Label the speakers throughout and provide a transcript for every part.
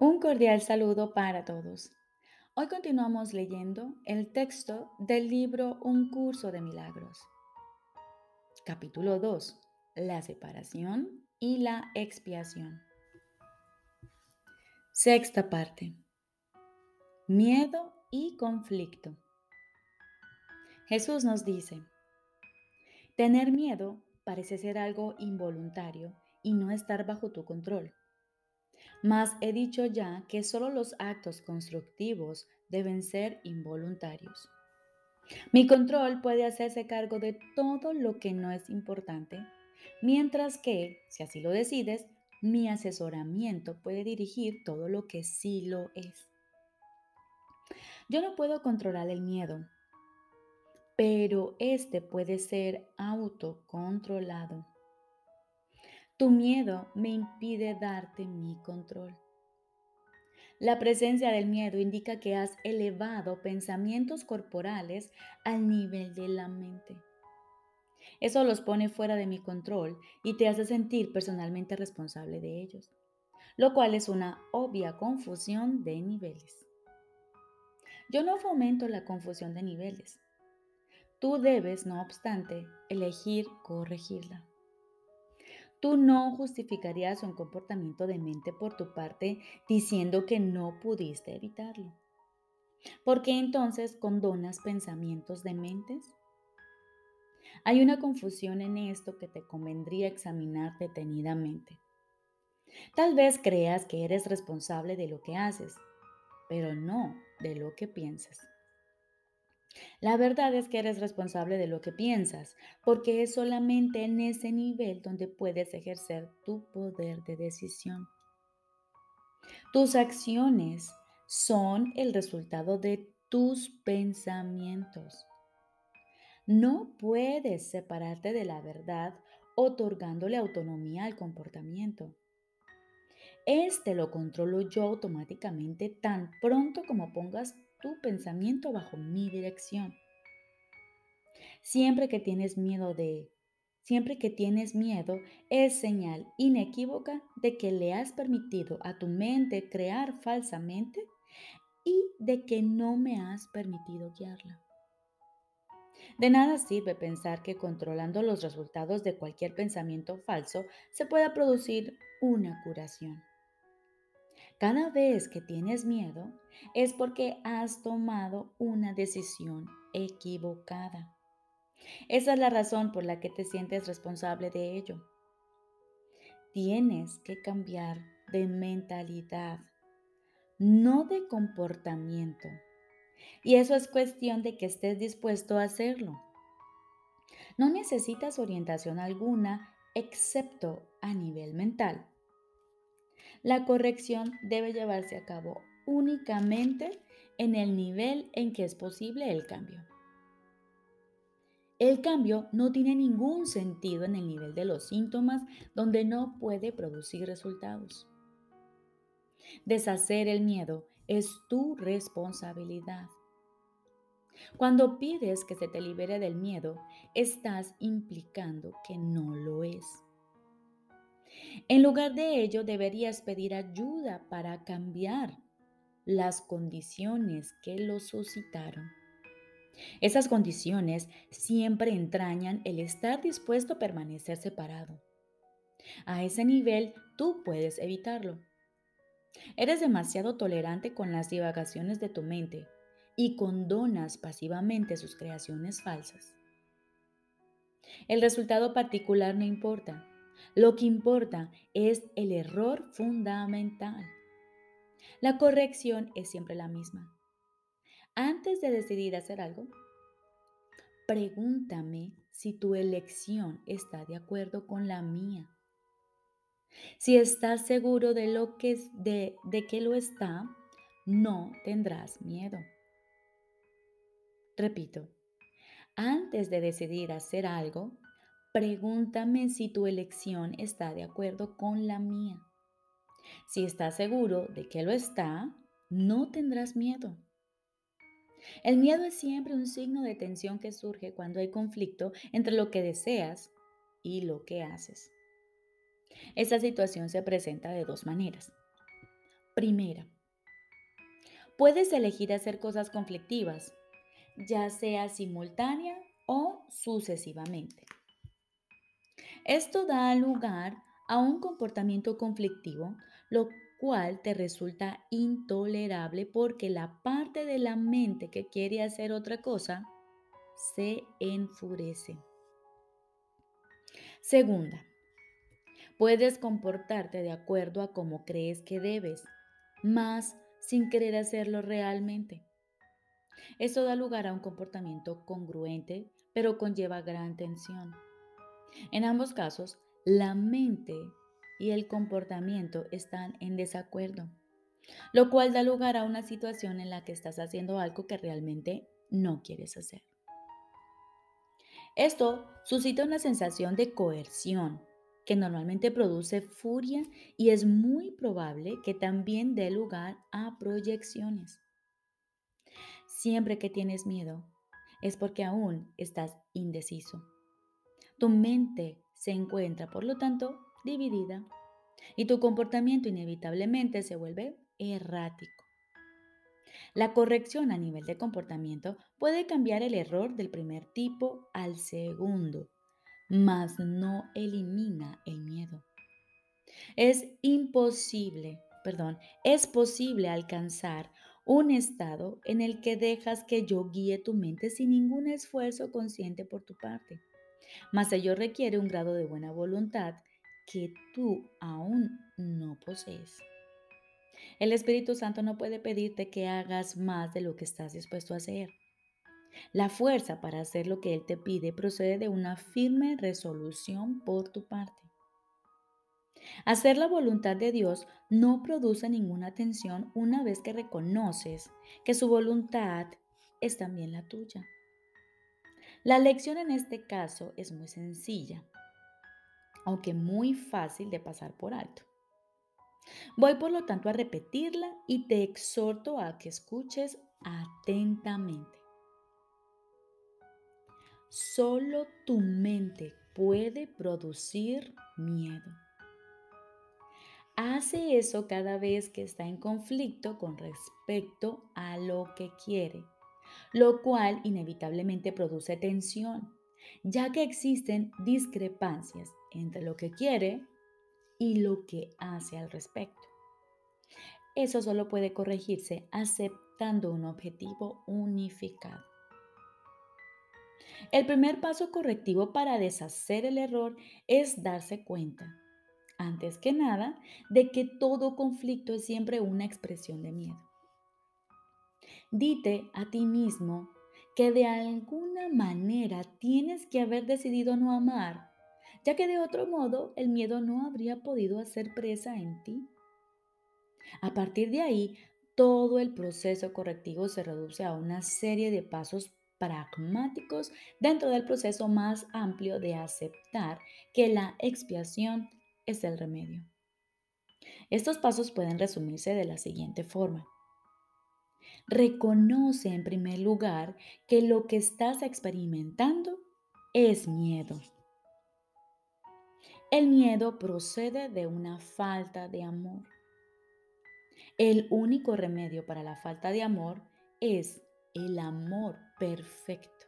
Speaker 1: Un cordial saludo para todos. Hoy continuamos leyendo el texto del libro Un curso de milagros. Capítulo 2. La separación y la expiación. Sexta parte. Miedo y conflicto. Jesús nos dice, tener miedo parece ser algo involuntario y no estar bajo tu control. Mas he dicho ya que solo los actos constructivos deben ser involuntarios. Mi control puede hacerse cargo de todo lo que no es importante, mientras que, si así lo decides, mi asesoramiento puede dirigir todo lo que sí lo es. Yo no puedo controlar el miedo, pero este puede ser autocontrolado. Tu miedo me impide darte mi control. La presencia del miedo indica que has elevado pensamientos corporales al nivel de la mente. Eso los pone fuera de mi control y te hace sentir personalmente responsable de ellos, lo cual es una obvia confusión de niveles. Yo no fomento la confusión de niveles. Tú debes, no obstante, elegir corregirla. Tú no justificarías un comportamiento de mente por tu parte diciendo que no pudiste evitarlo. ¿Por qué entonces condonas pensamientos de mentes? Hay una confusión en esto que te convendría examinar detenidamente. Tal vez creas que eres responsable de lo que haces, pero no de lo que piensas. La verdad es que eres responsable de lo que piensas, porque es solamente en ese nivel donde puedes ejercer tu poder de decisión. Tus acciones son el resultado de tus pensamientos. No puedes separarte de la verdad otorgándole autonomía al comportamiento. Este lo controlo yo automáticamente tan pronto como pongas tu pensamiento bajo mi dirección. Siempre que tienes miedo de, siempre que tienes miedo, es señal inequívoca de que le has permitido a tu mente crear falsamente y de que no me has permitido guiarla. De nada sirve pensar que controlando los resultados de cualquier pensamiento falso se pueda producir una curación. Cada vez que tienes miedo es porque has tomado una decisión equivocada. Esa es la razón por la que te sientes responsable de ello. Tienes que cambiar de mentalidad, no de comportamiento. Y eso es cuestión de que estés dispuesto a hacerlo. No necesitas orientación alguna excepto a nivel mental. La corrección debe llevarse a cabo únicamente en el nivel en que es posible el cambio. El cambio no tiene ningún sentido en el nivel de los síntomas donde no puede producir resultados. Deshacer el miedo es tu responsabilidad. Cuando pides que se te libere del miedo, estás implicando que no lo es. En lugar de ello, deberías pedir ayuda para cambiar las condiciones que lo suscitaron. Esas condiciones siempre entrañan el estar dispuesto a permanecer separado. A ese nivel tú puedes evitarlo. Eres demasiado tolerante con las divagaciones de tu mente y condonas pasivamente sus creaciones falsas. El resultado particular no importa, lo que importa es el error fundamental. La corrección es siempre la misma. Antes de decidir hacer algo, pregúntame si tu elección está de acuerdo con la mía. Si estás seguro de, lo que, de, de que lo está, no tendrás miedo. Repito, antes de decidir hacer algo, Pregúntame si tu elección está de acuerdo con la mía. Si estás seguro de que lo está, no tendrás miedo. El miedo es siempre un signo de tensión que surge cuando hay conflicto entre lo que deseas y lo que haces. Esta situación se presenta de dos maneras. Primera, puedes elegir hacer cosas conflictivas, ya sea simultánea o sucesivamente. Esto da lugar a un comportamiento conflictivo, lo cual te resulta intolerable porque la parte de la mente que quiere hacer otra cosa se enfurece. Segunda, puedes comportarte de acuerdo a cómo crees que debes, más sin querer hacerlo realmente. Esto da lugar a un comportamiento congruente, pero conlleva gran tensión. En ambos casos, la mente y el comportamiento están en desacuerdo, lo cual da lugar a una situación en la que estás haciendo algo que realmente no quieres hacer. Esto suscita una sensación de coerción que normalmente produce furia y es muy probable que también dé lugar a proyecciones. Siempre que tienes miedo es porque aún estás indeciso. Tu mente se encuentra, por lo tanto, dividida y tu comportamiento inevitablemente se vuelve errático. La corrección a nivel de comportamiento puede cambiar el error del primer tipo al segundo, mas no elimina el miedo. Es imposible, perdón, es posible alcanzar un estado en el que dejas que yo guíe tu mente sin ningún esfuerzo consciente por tu parte. Mas ello requiere un grado de buena voluntad que tú aún no posees. El Espíritu Santo no puede pedirte que hagas más de lo que estás dispuesto a hacer. La fuerza para hacer lo que Él te pide procede de una firme resolución por tu parte. Hacer la voluntad de Dios no produce ninguna tensión una vez que reconoces que su voluntad es también la tuya. La lección en este caso es muy sencilla, aunque muy fácil de pasar por alto. Voy por lo tanto a repetirla y te exhorto a que escuches atentamente. Solo tu mente puede producir miedo. Hace eso cada vez que está en conflicto con respecto a lo que quiere lo cual inevitablemente produce tensión, ya que existen discrepancias entre lo que quiere y lo que hace al respecto. Eso solo puede corregirse aceptando un objetivo unificado. El primer paso correctivo para deshacer el error es darse cuenta, antes que nada, de que todo conflicto es siempre una expresión de miedo. Dite a ti mismo que de alguna manera tienes que haber decidido no amar, ya que de otro modo el miedo no habría podido hacer presa en ti. A partir de ahí, todo el proceso correctivo se reduce a una serie de pasos pragmáticos dentro del proceso más amplio de aceptar que la expiación es el remedio. Estos pasos pueden resumirse de la siguiente forma. Reconoce en primer lugar que lo que estás experimentando es miedo. El miedo procede de una falta de amor. El único remedio para la falta de amor es el amor perfecto.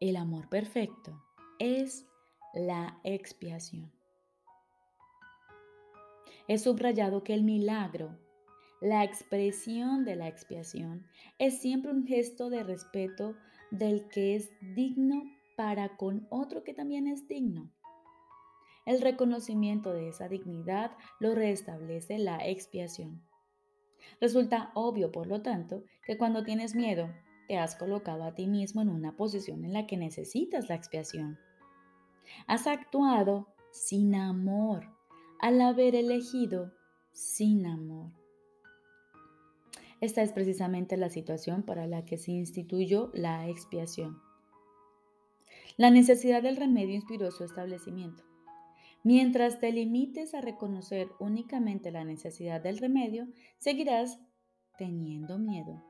Speaker 1: El amor perfecto es la expiación. He subrayado que el milagro la expresión de la expiación es siempre un gesto de respeto del que es digno para con otro que también es digno. El reconocimiento de esa dignidad lo restablece la expiación. Resulta obvio, por lo tanto, que cuando tienes miedo, te has colocado a ti mismo en una posición en la que necesitas la expiación. Has actuado sin amor al haber elegido sin amor. Esta es precisamente la situación para la que se instituyó la expiación. La necesidad del remedio inspiró su establecimiento. Mientras te limites a reconocer únicamente la necesidad del remedio, seguirás teniendo miedo.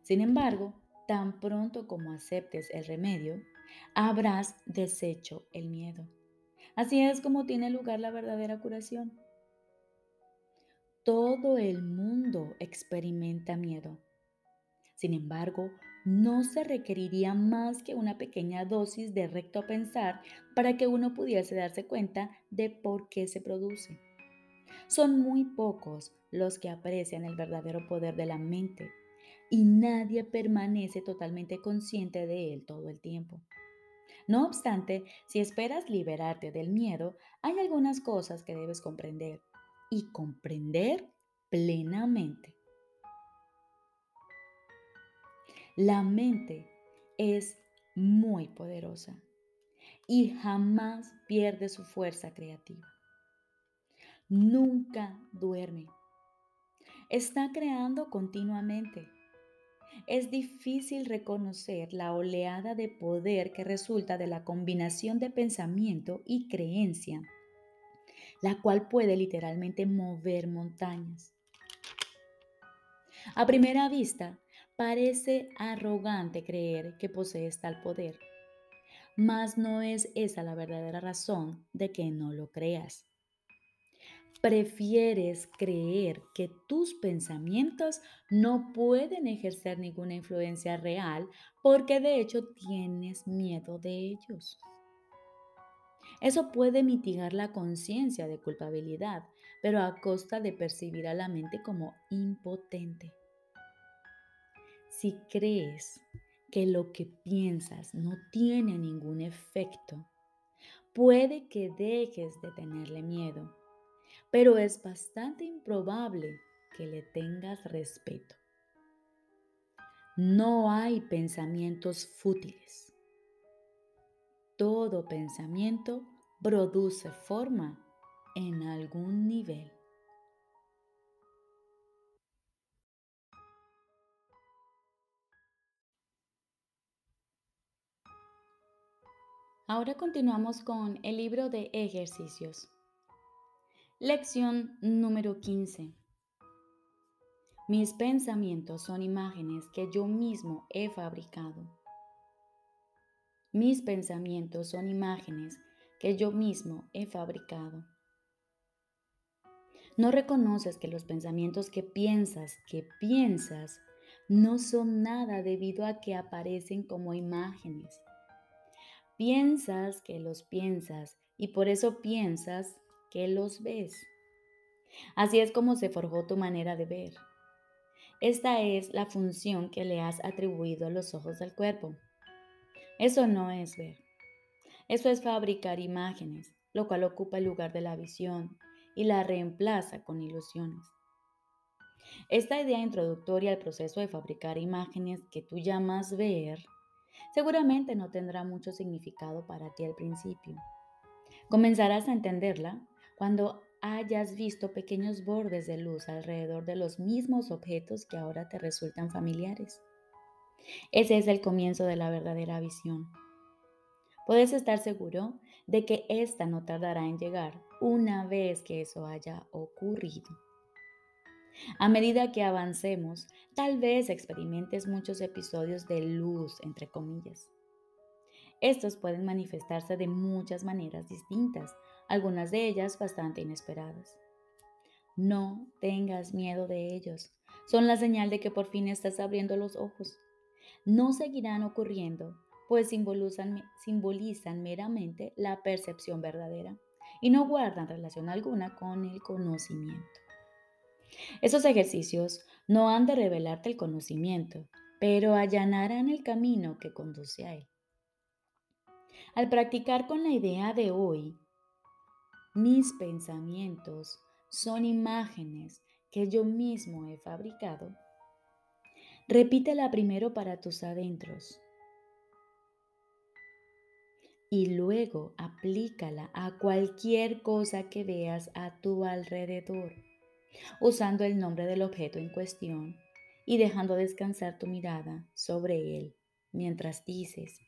Speaker 1: Sin embargo, tan pronto como aceptes el remedio, habrás deshecho el miedo. Así es como tiene lugar la verdadera curación. Todo el mundo experimenta miedo. Sin embargo, no se requeriría más que una pequeña dosis de recto pensar para que uno pudiese darse cuenta de por qué se produce. Son muy pocos los que aprecian el verdadero poder de la mente y nadie permanece totalmente consciente de él todo el tiempo. No obstante, si esperas liberarte del miedo, hay algunas cosas que debes comprender y comprender plenamente. La mente es muy poderosa y jamás pierde su fuerza creativa. Nunca duerme. Está creando continuamente. Es difícil reconocer la oleada de poder que resulta de la combinación de pensamiento y creencia, la cual puede literalmente mover montañas. A primera vista, Parece arrogante creer que posees tal poder, mas no es esa la verdadera razón de que no lo creas. Prefieres creer que tus pensamientos no pueden ejercer ninguna influencia real porque de hecho tienes miedo de ellos. Eso puede mitigar la conciencia de culpabilidad, pero a costa de percibir a la mente como impotente. Si crees que lo que piensas no tiene ningún efecto, puede que dejes de tenerle miedo, pero es bastante improbable que le tengas respeto. No hay pensamientos fútiles. Todo pensamiento produce forma en algún nivel. Ahora continuamos con el libro de ejercicios. Lección número 15. Mis pensamientos son imágenes que yo mismo he fabricado. Mis pensamientos son imágenes que yo mismo he fabricado. No reconoces que los pensamientos que piensas, que piensas, no son nada debido a que aparecen como imágenes Piensas que los piensas y por eso piensas que los ves. Así es como se forjó tu manera de ver. Esta es la función que le has atribuido a los ojos del cuerpo. Eso no es ver. Eso es fabricar imágenes, lo cual ocupa el lugar de la visión y la reemplaza con ilusiones. Esta idea introductoria al proceso de fabricar imágenes que tú llamas ver seguramente no tendrá mucho significado para ti al principio. Comenzarás a entenderla cuando hayas visto pequeños bordes de luz alrededor de los mismos objetos que ahora te resultan familiares. Ese es el comienzo de la verdadera visión. Puedes estar seguro de que esta no tardará en llegar una vez que eso haya ocurrido. A medida que avancemos, tal vez experimentes muchos episodios de luz, entre comillas. Estos pueden manifestarse de muchas maneras distintas, algunas de ellas bastante inesperadas. No tengas miedo de ellos. Son la señal de que por fin estás abriendo los ojos. No seguirán ocurriendo, pues simbolizan, meramente la percepción verdadera y no guardan relación alguna con el conocimiento. Esos ejercicios no han de revelarte el conocimiento, pero allanarán el camino que conduce a él. Al practicar con la idea de hoy, mis pensamientos son imágenes que yo mismo he fabricado, repítela primero para tus adentros. Y luego aplícala a cualquier cosa que veas a tu alrededor usando el nombre del objeto en cuestión y dejando descansar tu mirada sobre él mientras dices,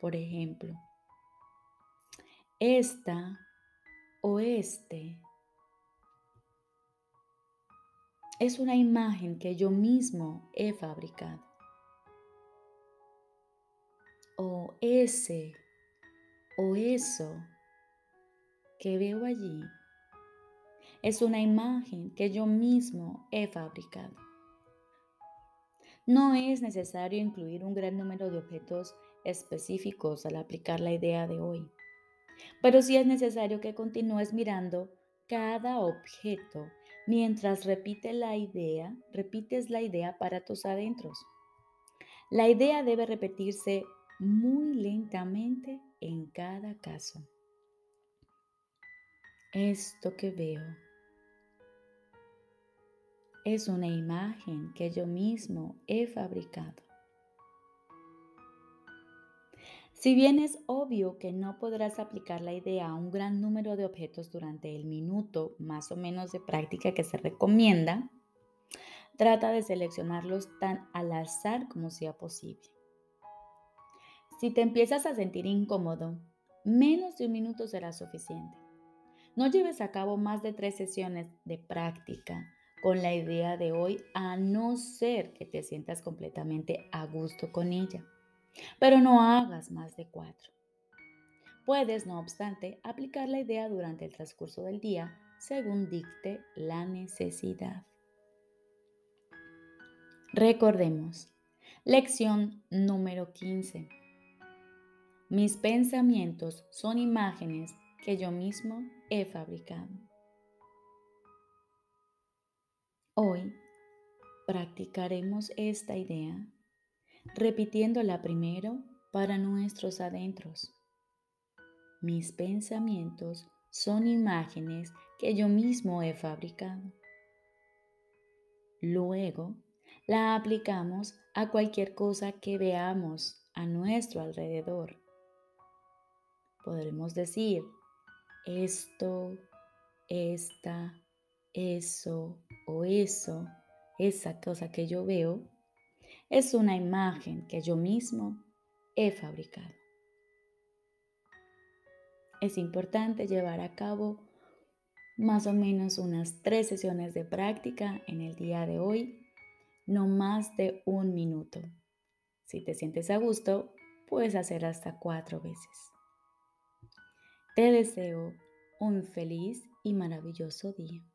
Speaker 1: por ejemplo, esta o este es una imagen que yo mismo he fabricado. O ese o eso que veo allí es una imagen que yo mismo he fabricado. No es necesario incluir un gran número de objetos específicos al aplicar la idea de hoy, pero sí es necesario que continúes mirando cada objeto mientras repite la idea, repites la idea para tus adentros. La idea debe repetirse muy lentamente en cada caso. Esto que veo es una imagen que yo mismo he fabricado. Si bien es obvio que no podrás aplicar la idea a un gran número de objetos durante el minuto más o menos de práctica que se recomienda, trata de seleccionarlos tan al azar como sea posible. Si te empiezas a sentir incómodo, menos de un minuto será suficiente. No lleves a cabo más de tres sesiones de práctica con la idea de hoy a no ser que te sientas completamente a gusto con ella. Pero no hagas más de cuatro. Puedes, no obstante, aplicar la idea durante el transcurso del día según dicte la necesidad. Recordemos, lección número 15. Mis pensamientos son imágenes que yo mismo he fabricado. Hoy practicaremos esta idea repitiéndola primero para nuestros adentros. Mis pensamientos son imágenes que yo mismo he fabricado. Luego la aplicamos a cualquier cosa que veamos a nuestro alrededor podremos decir esto, esta, eso o eso, esa cosa que yo veo, es una imagen que yo mismo he fabricado. Es importante llevar a cabo más o menos unas tres sesiones de práctica en el día de hoy, no más de un minuto. Si te sientes a gusto, puedes hacer hasta cuatro veces. Te deseo un feliz y maravilloso día.